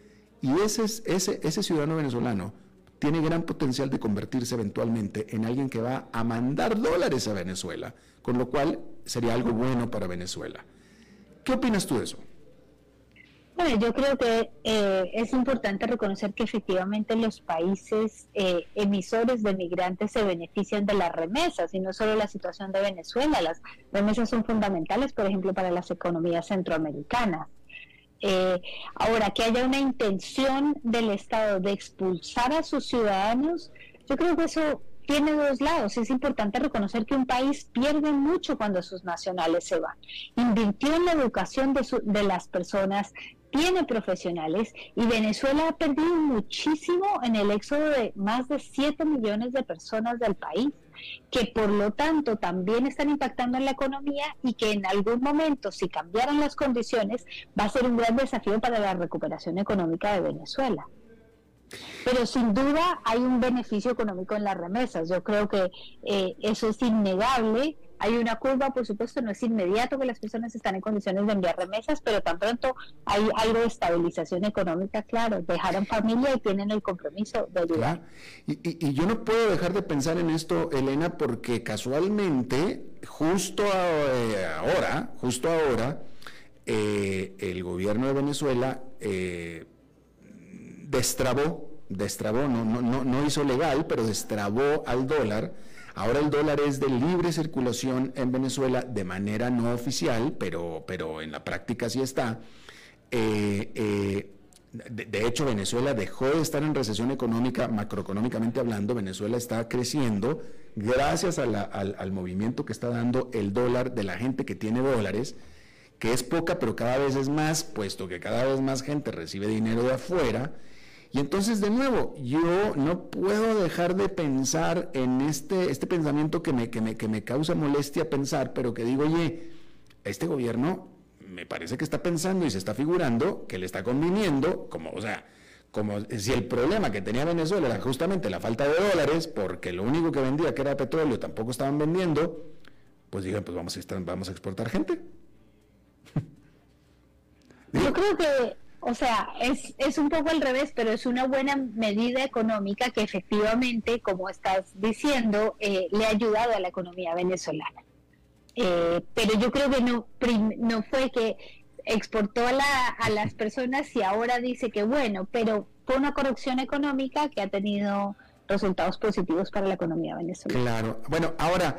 y ese, ese, ese ciudadano venezolano tiene gran potencial de convertirse eventualmente en alguien que va a mandar dólares a Venezuela, con lo cual sería algo bueno para Venezuela. ¿Qué opinas tú de eso? Bueno, yo creo que eh, es importante reconocer que efectivamente los países eh, emisores de migrantes se benefician de las remesas y no solo la situación de Venezuela. Las remesas son fundamentales, por ejemplo, para las economías centroamericanas. Eh, ahora, que haya una intención del Estado de expulsar a sus ciudadanos, yo creo que eso tiene dos lados. Es importante reconocer que un país pierde mucho cuando sus nacionales se van. Invirtió en la educación de, de las personas, tiene profesionales y Venezuela ha perdido muchísimo en el éxodo de más de 7 millones de personas del país que por lo tanto también están impactando en la economía y que en algún momento, si cambiaran las condiciones, va a ser un gran desafío para la recuperación económica de Venezuela. Pero sin duda hay un beneficio económico en las remesas. Yo creo que eh, eso es innegable hay una curva, por supuesto, no es inmediato que las personas están en condiciones de enviar remesas, pero tan pronto hay algo de estabilización económica, claro, dejaron familia y tienen el compromiso de ayudar. Y, yo no puedo dejar de pensar en esto, Elena, porque casualmente, justo eh, ahora, justo ahora, eh, el gobierno de Venezuela eh, destrabó, destrabó, no, no, no hizo legal, pero destrabó al dólar Ahora el dólar es de libre circulación en Venezuela de manera no oficial, pero, pero en la práctica sí está. Eh, eh, de, hecho, Venezuela dejó de estar en recesión económica, macroeconómicamente hablando. Venezuela está creciendo gracias al, al movimiento que está dando el dólar de la gente que tiene dólares, que es poca, pero cada vez es más, puesto que cada vez más gente recibe dinero de afuera y entonces, de nuevo, yo no puedo dejar de pensar en este, este pensamiento que me, que, me, que me causa molestia pensar, pero que digo, oye, este gobierno me parece que está pensando y se está figurando que le está conviniendo, como, o sea, como si el problema que tenía Venezuela era justamente la falta de dólares, porque lo único que vendía, que era petróleo, tampoco estaban vendiendo, pues digan, pues vamos a, vamos a exportar gente. Yo creo que o sea, es, es un poco al revés, pero es una buena medida económica que efectivamente, como estás diciendo, eh, le ha ayudado a la economía venezolana. Eh, pero yo creo que no, no fue que exportó a, la, a las personas y ahora dice que bueno, pero fue una corrección económica que ha tenido resultados positivos para la economía venezolana. Claro. Bueno, ahora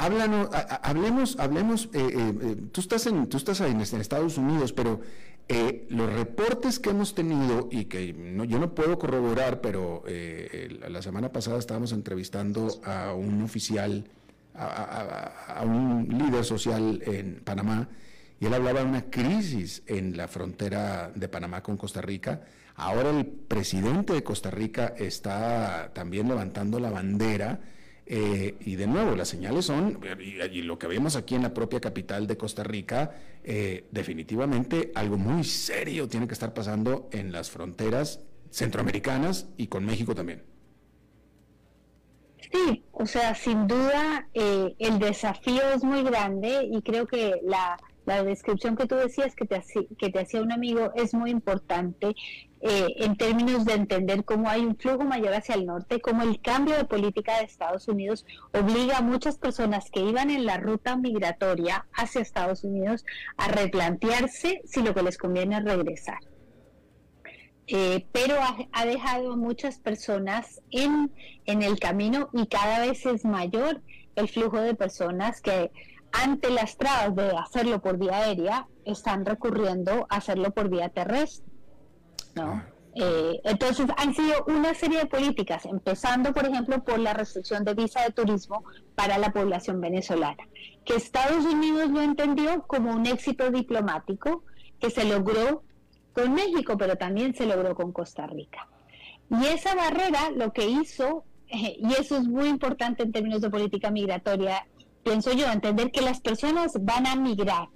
háblanos, hablemos, hablemos. Eh, tú estás en, tú estás en Estados Unidos, pero eh, los reportes que hemos tenido y que yo no puedo corroborar, pero eh, la semana pasada estábamos entrevistando a un oficial, a, un líder social en Panamá, y él hablaba de una crisis en la frontera de Panamá con Costa Rica. Ahora el presidente de Costa Rica está también levantando la bandera eh, y de nuevo, las señales son, y, lo que vemos aquí en la propia capital de Costa Rica, eh, definitivamente algo muy serio tiene que estar pasando en las fronteras centroamericanas y con México también. Sí, o sea, sin duda eh, el desafío es muy grande y creo que la, la descripción que tú decías que te, que te hacía un amigo es muy importante eh, en términos de entender cómo hay un flujo mayor hacia el norte, cómo el cambio de política de Estados Unidos obliga a muchas personas que iban en la ruta migratoria hacia Estados Unidos a replantearse si lo que les conviene es regresar. Eh, pero ha, dejado a muchas personas en, en el camino y cada vez es mayor el flujo de personas que ante las trabas de hacerlo por vía aérea están recurriendo a hacerlo por vía terrestre. ¿No? Eh, entonces han sido una serie de políticas, empezando por ejemplo por la restricción de visa de turismo para la población venezolana, que Estados Unidos lo entendió como un éxito diplomático que se logró con México, pero también se logró con Costa Rica. Y esa barrera lo que hizo, <laughs> y eso es muy importante en términos de política migratoria, pienso yo, entender que las personas van a migrar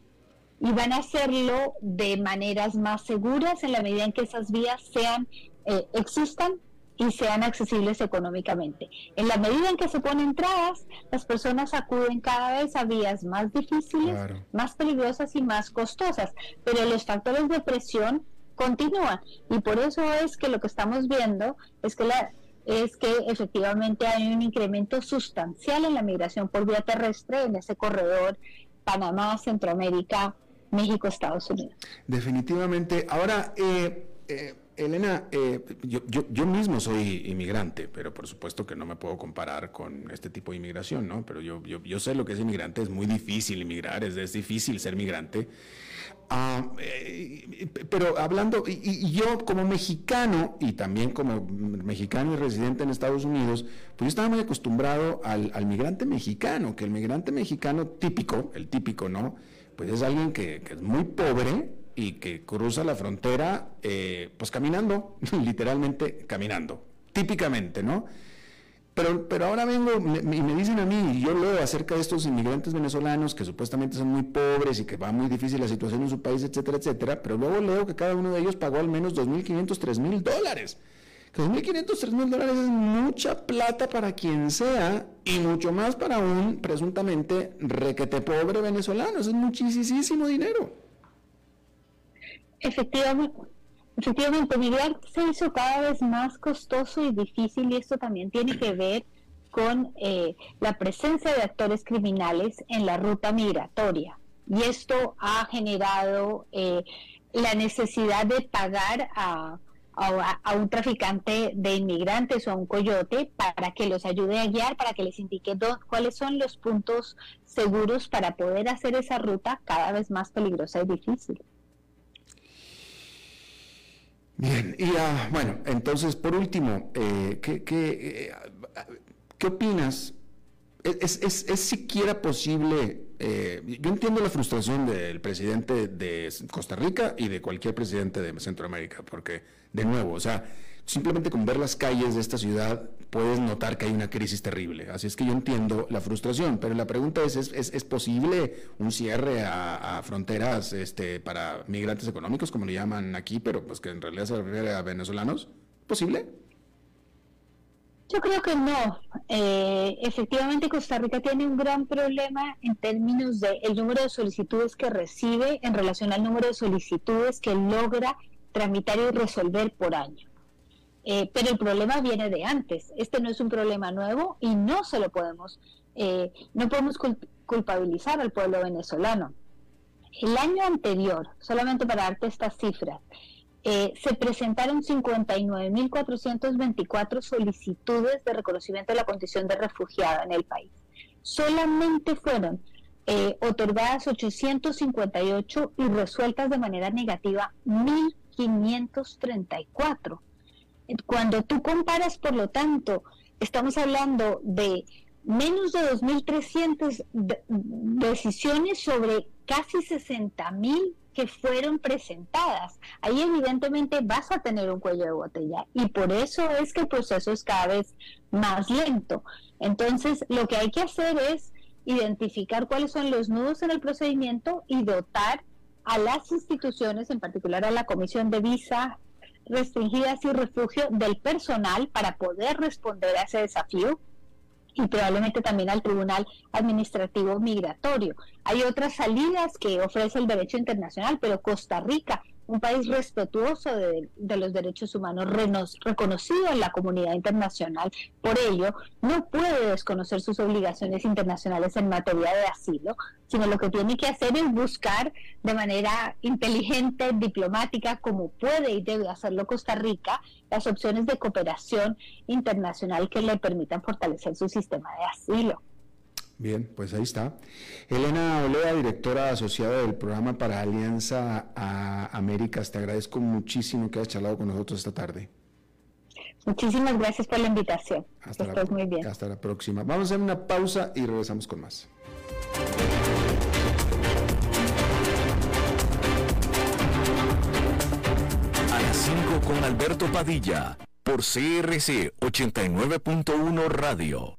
y van a hacerlo de maneras más seguras en la medida en que esas vías sean eh, existan y sean accesibles económicamente. En la medida en que se ponen trabas, las personas acuden cada vez a vías más difíciles, más peligrosas y más costosas, pero los factores de presión continúan y por eso es que lo que estamos viendo es que la es que efectivamente hay un incremento sustancial en la migración por vía terrestre en ese corredor Panamá, Centroamérica, México, Estados Unidos. Definitivamente. Ahora, eh, eh, Elena, eh, yo, yo, mismo soy inmigrante, pero por supuesto que no me puedo comparar con este tipo de inmigración, ¿no? Pero yo, yo, yo sé lo que es inmigrante, es muy difícil inmigrar, es, es difícil ser migrante. Ah, eh, pero hablando, y, yo como mexicano, y también como mexicano y residente en Estados Unidos, pues yo estaba muy acostumbrado al, al migrante mexicano, que el migrante mexicano típico, el típico, ¿no? Pues es alguien que, es muy pobre, y que cruza la frontera eh, pues caminando, <laughs> literalmente caminando, típicamente, ¿no? Pero, pero ahora vengo y me, dicen a mí, y yo leo acerca de estos inmigrantes venezolanos que supuestamente son muy pobres y que va muy difícil la situación en su país, etcétera, etcétera, pero luego leo que cada uno de ellos pagó al menos 2.500, 3.000 dólares. Que 2.500, 3.000 dólares es mucha plata para quien sea y mucho más para un presuntamente requete pobre venezolano. Eso es muchísimo dinero. Efectivamente, efectivamente, migrar se hizo cada vez más costoso y difícil y esto también tiene que ver con eh, la presencia de actores criminales en la ruta migratoria. Y esto ha generado eh, la necesidad de pagar a, a, un traficante de inmigrantes o a un coyote para que los ayude a guiar, para que les indique cuáles son los puntos seguros para poder hacer esa ruta cada vez más peligrosa y difícil. Bien, y ah, bueno, entonces por último, eh, ¿qué, qué, eh, opinas? ¿Es, es, es, siquiera posible? Eh, yo entiendo la frustración del presidente de Costa Rica y de cualquier presidente de Centroamérica, porque, de nuevo, o sea, simplemente con ver las calles de esta ciudad puedes notar que hay una crisis terrible. Así es que yo entiendo la frustración, pero la pregunta es, ¿es, posible un cierre a, fronteras este, para migrantes económicos, como le llaman aquí, pero pues que en realidad se refiere a venezolanos? ¿Posible? Yo creo que no. Eh, efectivamente, Costa Rica tiene un gran problema en términos de el número de solicitudes que recibe en relación al número de solicitudes que logra tramitar y resolver por año. Eh, pero el problema viene de antes. Este no es un problema nuevo y no se lo podemos, eh, no podemos culpabilizar al pueblo venezolano. El año anterior, solamente para darte estas cifras, eh, se presentaron 59.424 solicitudes de reconocimiento de la condición de refugiada en el país. Solamente fueron otorgadas 858 y resueltas de manera negativa 1.534. Cuando tú comparas, por lo tanto, estamos hablando de menos de 2.300 decisiones sobre casi 60.000 que fueron presentadas. Ahí evidentemente vas a tener un cuello de botella y por eso es que el proceso es cada vez más lento. Entonces, lo que hay que hacer es identificar cuáles son los nudos en el procedimiento y dotar a las instituciones, en particular a la Comisión de Visa restringidas y refugio del personal para poder responder a ese desafío y probablemente también al Tribunal Administrativo Migratorio. Hay otras salidas que ofrece el derecho internacional, pero Costa Rica un país respetuoso de, los derechos humanos, reconocido en la comunidad internacional. Por ello, no puede desconocer sus obligaciones internacionales en materia de asilo, sino lo que tiene que hacer es buscar de manera inteligente, diplomática, como puede y debe hacerlo Costa Rica, las opciones de cooperación internacional que le permitan fortalecer su sistema de asilo. Bien, pues ahí está. Elena Olea, directora asociada del programa para Alianza a Américas, te agradezco muchísimo que hayas charlado con nosotros esta tarde. Muchísimas gracias por la invitación. Hasta, la, muy bien. hasta la próxima. Vamos a hacer una pausa y regresamos con más. A las 5 con Alberto Padilla, por CRC 89.1 Radio.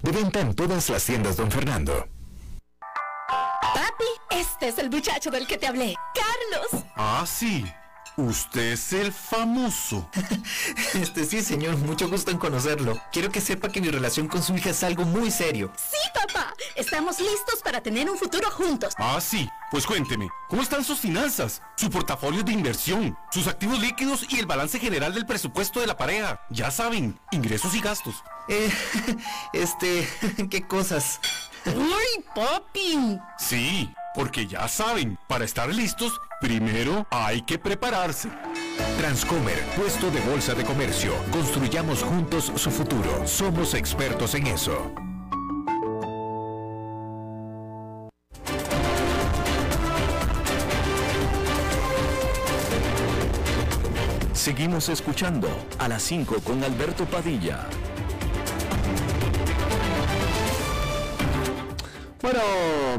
De venta en todas las tiendas, don Fernando. Papi, este es el muchacho del que te hablé. Carlos. Ah, sí. Usted es el famoso. <laughs> este sí, señor, mucho gusto en conocerlo. Quiero que sepa que mi relación con su hija es algo muy serio. Sí, papá. Estamos listos para tener un futuro juntos. Ah, sí. Pues cuénteme, ¿cómo están sus finanzas? Su portafolio de inversión, sus activos líquidos y el balance general del presupuesto de la pareja. Ya saben, ingresos y gastos. Eh, <laughs> este, <laughs> ¿qué cosas? ¡Uy, papi! Sí, porque ya saben, para estar listos, primero hay que prepararse. Transcomer, puesto de bolsa de comercio. Construyamos juntos su futuro. Somos expertos en eso. Seguimos escuchando a las 5 con Alberto Padilla. Bueno,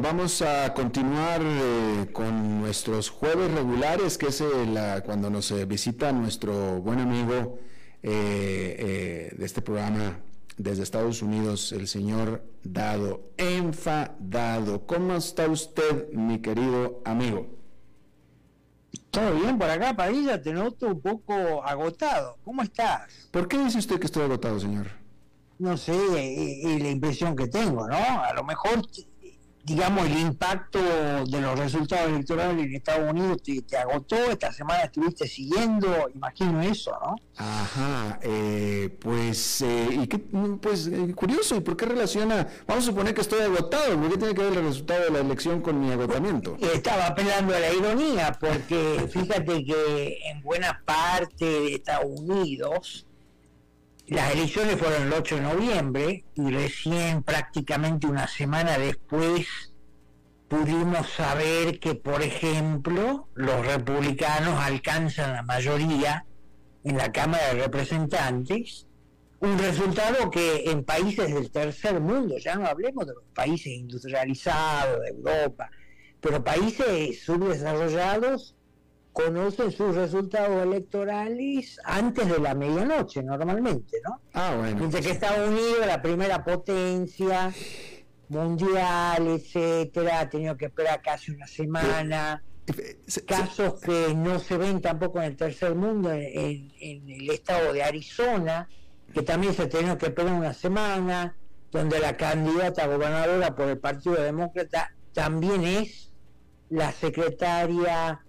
vamos a continuar eh, con nuestros jueves regulares, que es eh, cuando nos eh, visita nuestro buen amigo de este programa desde Estados Unidos, el señor Dado, enfadado. ¿Cómo está usted, mi querido amigo? Todo bien por acá, Padilla, te noto un poco agotado. ¿Cómo estás? ¿Por qué dice usted que estoy agotado, señor? No sé, es la impresión que tengo, ¿no? A lo mejor digamos, el impacto de los resultados electorales en Estados Unidos te, agotó, esta semana estuviste siguiendo, imagino eso, ¿no? Ajá, eh, pues, eh, y qué, pues eh, curioso, ¿y por qué relaciona? Vamos a suponer que estoy agotado, ¿por qué tiene que ver el resultado de la elección con mi agotamiento? Estaba apelando a la ironía, porque fíjate que en buena parte de Estados Unidos, las elecciones fueron el 8 de noviembre y recién prácticamente una semana después pudimos saber que, por ejemplo, los republicanos alcanzan la mayoría en la Cámara de Representantes, un resultado que en países del tercer mundo, ya no hablemos de los países industrializados de Europa, pero países subdesarrollados, conocen sus resultados electorales antes de la medianoche, normalmente, ¿no? Ah, bueno. Mientras que Estados Unidos, la primera potencia mundial, etcétera, ha tenido que esperar casi una semana. Eh, Casos que no se ven tampoco en el tercer mundo, en, el estado de Arizona, que también se ha tenido que esperar una semana, donde la candidata gobernadora por el Partido Demócrata también es la secretaria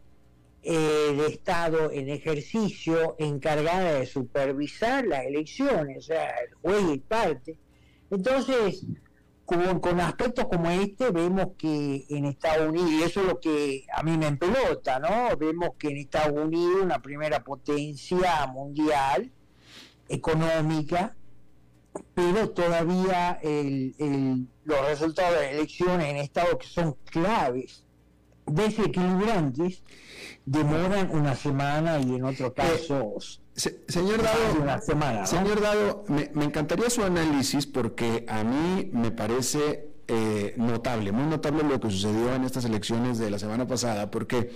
eh, de Estado en ejercicio encargada de supervisar las elecciones, o sea, el juez y parte. Entonces, con, aspectos como este, vemos que en Estados Unidos, y eso es lo que a mí me empelota, ¿no? Vemos que en Estados Unidos, una primera potencia mundial, económica, pero todavía los resultados de las elecciones en Estados que son claves, desequilibrantes, demoran una semana y en otros eh, casos señor Dado, una semana, señor Dado, me, encantaría su análisis porque a mí me parece eh, notable, muy notable lo que sucedió en estas elecciones de la semana pasada, porque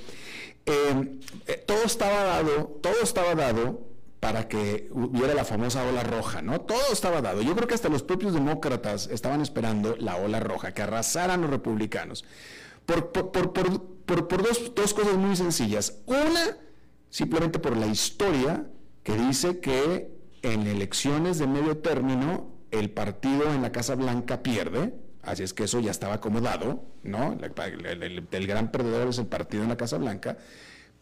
eh, todo estaba dado, todo estaba dado para que hubiera la famosa ola roja, ¿no? Todo estaba dado. Yo creo que hasta los propios demócratas estaban esperando la ola roja, que arrasaran los republicanos. Por, por, por, dos, dos, cosas muy sencillas. Una, simplemente por la historia que dice que en elecciones de medio término el partido en la Casa Blanca pierde, así es que eso ya estaba acomodado, ¿no? El, el gran perdedor es el partido en la Casa Blanca.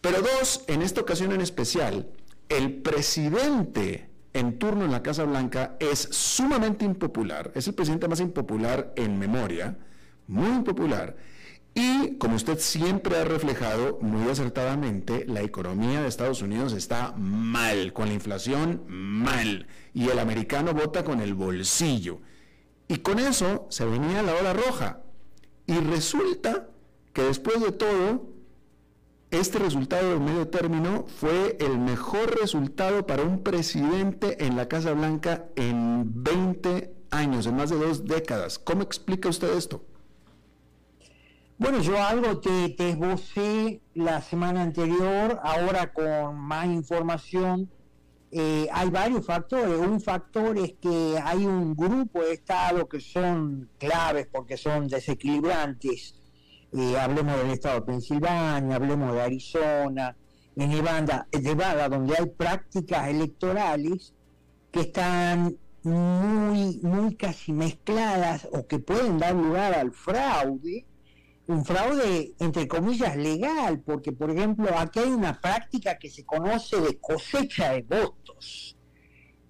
Pero dos, en esta ocasión en especial, el presidente en turno en la Casa Blanca es sumamente impopular, es el presidente más impopular en memoria, muy impopular y como usted siempre ha reflejado muy acertadamente, la economía de Estados Unidos está mal, con la inflación mal, y el americano vota con el bolsillo. Y con eso se venía la ola roja. Y resulta que después de todo, este resultado de medio término fue el mejor resultado para un presidente en la Casa Blanca en 20 años, en más de dos décadas. ¿Cómo explica usted esto? Bueno, yo algo te, te esbocé la semana anterior, ahora con más información. Eh, hay varios factores. Un factor es que hay un grupo de estados que son claves porque son desequilibrantes. Eh, hablemos del estado de Pensilvania, hablemos de Arizona, en Nevada, Nevada, donde hay prácticas electorales que están muy, muy casi mezcladas o que pueden dar lugar al fraude, un fraude entre comillas legal, porque por ejemplo aquí hay una práctica que se conoce de cosecha de votos.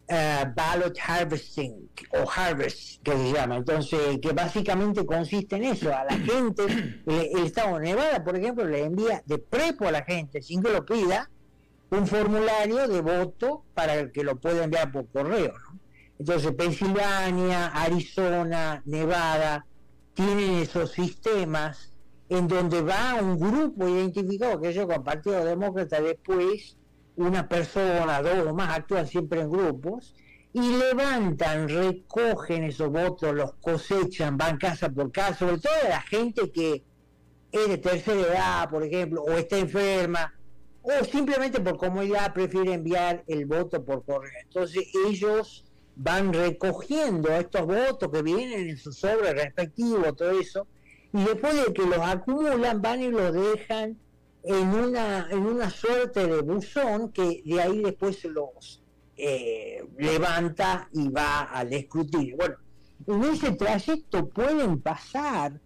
Uh, ballot harvesting o harvest que se llama entonces que básicamente consiste en eso a la <clears throat> gente el, estado de Nevada por ejemplo le envía de prepo a la gente sin que lo pida un formulario de voto para que lo pueda enviar por correo entonces Pensilvania Arizona Nevada tienen esos sistemas en donde va un grupo identificado que ellos con Partido Demócrata después una persona, dos o más, actúan siempre en grupos, y levantan, recogen esos votos, los cosechan, van casa por casa, sobre todo de la gente que es de tercera edad, por ejemplo, o está enferma, o simplemente por comodidad prefiere enviar el voto por correo. Entonces ellos van recogiendo estos votos que vienen en su sobre respectivo, todo eso, y después de que los acumulan, van y los dejan en una, en una suerte de buzón que de ahí después se los eh, levanta y va al escrutinio. Bueno, en ese trayecto pueden pasar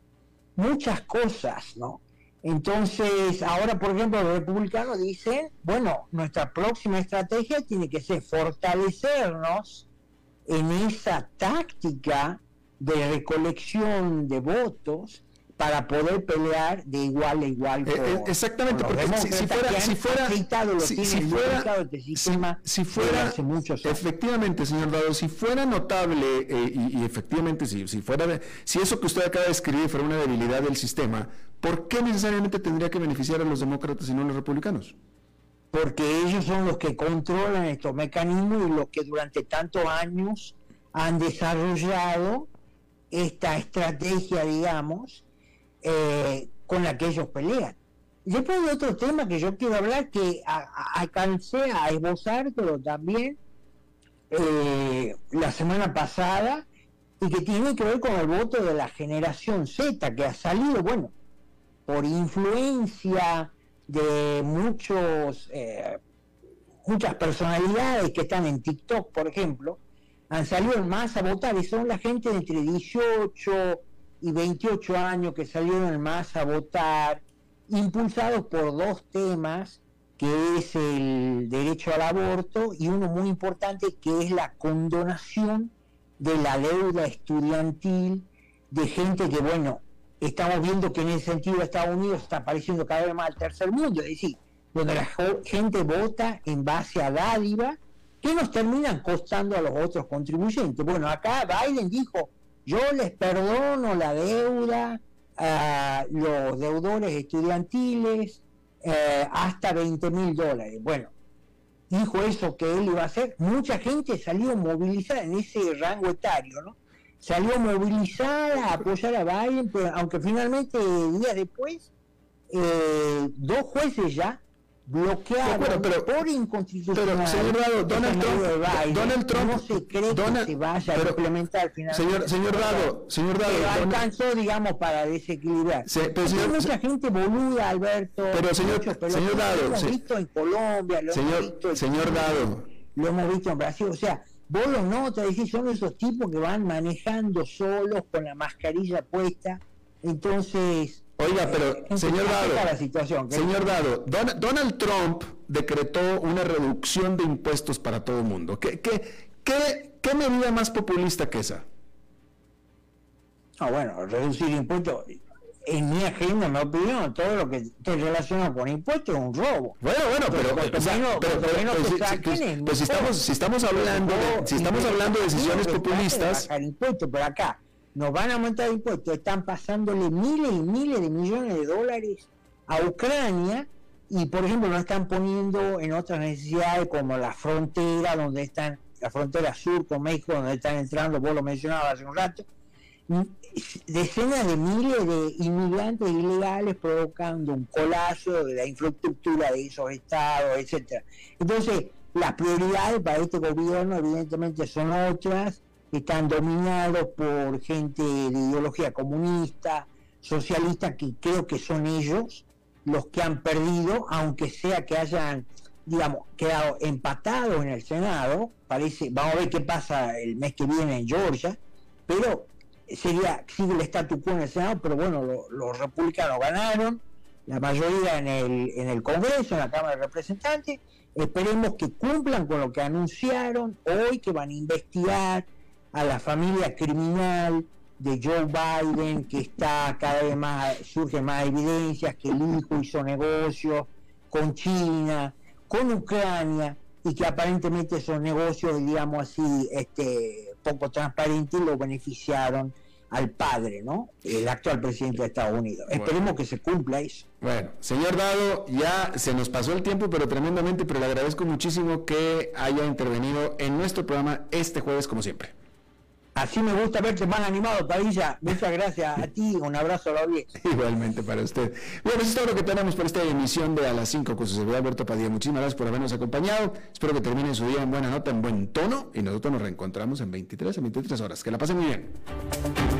muchas cosas, ¿no? Entonces, ahora, por ejemplo, los republicanos dicen, bueno, nuestra próxima estrategia tiene que ser fortalecernos en esa táctica de recolección de votos para poder pelear de igual a igual. Eh, eh, exactamente, porque si, fuera, si fuera, si, fuera, efectivamente, señor Dado, si fuera notable eh, y, efectivamente si, si fuera, si eso que usted acaba de escribir fuera una debilidad del sistema, ¿por qué necesariamente tendría que beneficiar a los demócratas y no a los republicanos? Porque ellos son los que controlan estos mecanismos y los que durante tantos años han desarrollado esta estrategia, digamos, eh, con la que ellos pelean. Después hay otro tema que yo quiero hablar que alcancé a esbozártelo también eh, la semana pasada y que tiene que ver con el voto de la generación Z que ha salido, bueno, por influencia de muchos eh, muchas personalidades que están en TikTok, por ejemplo, han salido más a votar y son la gente entre 18 y 28 años que salieron más a votar, impulsados por dos temas, que es el derecho al aborto y uno muy importante que es la condonación de la deuda estudiantil de gente que, bueno, estamos viendo que en ese sentido Estados Unidos está apareciendo cada vez más al tercer mundo, es decir, donde la gente vota en base a dádiva que nos terminan costando a los otros contribuyentes. Bueno, acá Biden dijo, yo les perdono la deuda a los deudores estudiantiles eh, hasta 20 mil dólares. Bueno, dijo eso que él iba a hacer. Mucha gente salió movilizada en ese rango etario, ¿no? Salió movilizada a apoyar a Biden, pero aunque finalmente días después, eh, dos jueces ya bloqueado pero, por inconstitucional. Pero, señor Dado, Donald Trump, Donald Trump, no se cree que se vaya a implementar finalmente. Señor, señor Dado, señor Dado. Pero alcanzó, digamos, para desequilibrar. pero señor, mucha gente boluda, Alberto. Pero señor, señor Dado. Lo hemos visto en Colombia, lo señor, hemos visto en señor Dado. Lo hemos visto en Brasil, o sea, vos lo notas, decís, son esos tipos que van manejando solos con la mascarilla puesta. Entonces, Oiga, pero señor Dado, señor Dado, Donald Trump decretó una reducción de impuestos para todo el mundo. ¿Qué, qué, qué, qué medida más populista que esa? Ah, bueno, reducir impuestos, en mi agenda, en mi opinión, todo lo que esté relacionado con impuestos es un robo. Bueno, bueno, pero, pero, si, estamos, si estamos hablando, de, si estamos hablando de decisiones populistas, pero acá nos van a aumentar impuestos, están pasándole miles y miles de millones de dólares a Ucrania y por ejemplo no están poniendo en otras necesidades como la frontera donde están la frontera sur con México donde están entrando vos lo mencionabas hace un rato decenas de miles de inmigrantes ilegales provocando un colapso de la infraestructura de esos estados etcétera. Entonces las prioridades para este gobierno evidentemente son otras. Están dominados por gente de ideología comunista, socialista, que creo que son ellos, los que han perdido, aunque sea que hayan, digamos, quedado empatados en el Senado, parece, vamos a ver qué pasa el mes que viene en Georgia, pero sería, sigue el statu quo en el Senado, pero bueno, los republicanos ganaron, la mayoría en el, en el Congreso, en la Cámara de Representantes, esperemos que cumplan con lo que anunciaron hoy, que van a investigar a la familia criminal de Joe Biden, que está cada vez más, surgen más evidencias que el hijo hizo negocios con China, con Ucrania, y que aparentemente esos negocios, digamos así, este, poco transparentes, lo beneficiaron al padre, ¿no? El actual presidente de Estados Unidos. Esperemos que se cumpla eso. Bueno, señor Dado, ya se nos pasó el tiempo, pero tremendamente, pero le agradezco muchísimo que haya intervenido en nuestro programa este jueves, como siempre. Así me gusta verte más animado, Padilla. Muchas gracias a ti. Un abrazo a la <laughs> Igualmente para usted. Bueno, pues es todo lo que tenemos para esta emisión de A las 5 con su servidor Alberto Padilla. Muchísimas gracias por habernos acompañado. Espero que termine su día en buena nota, en buen tono. Y nosotros nos reencontramos en 23 a 23 horas. Que la pasen muy bien.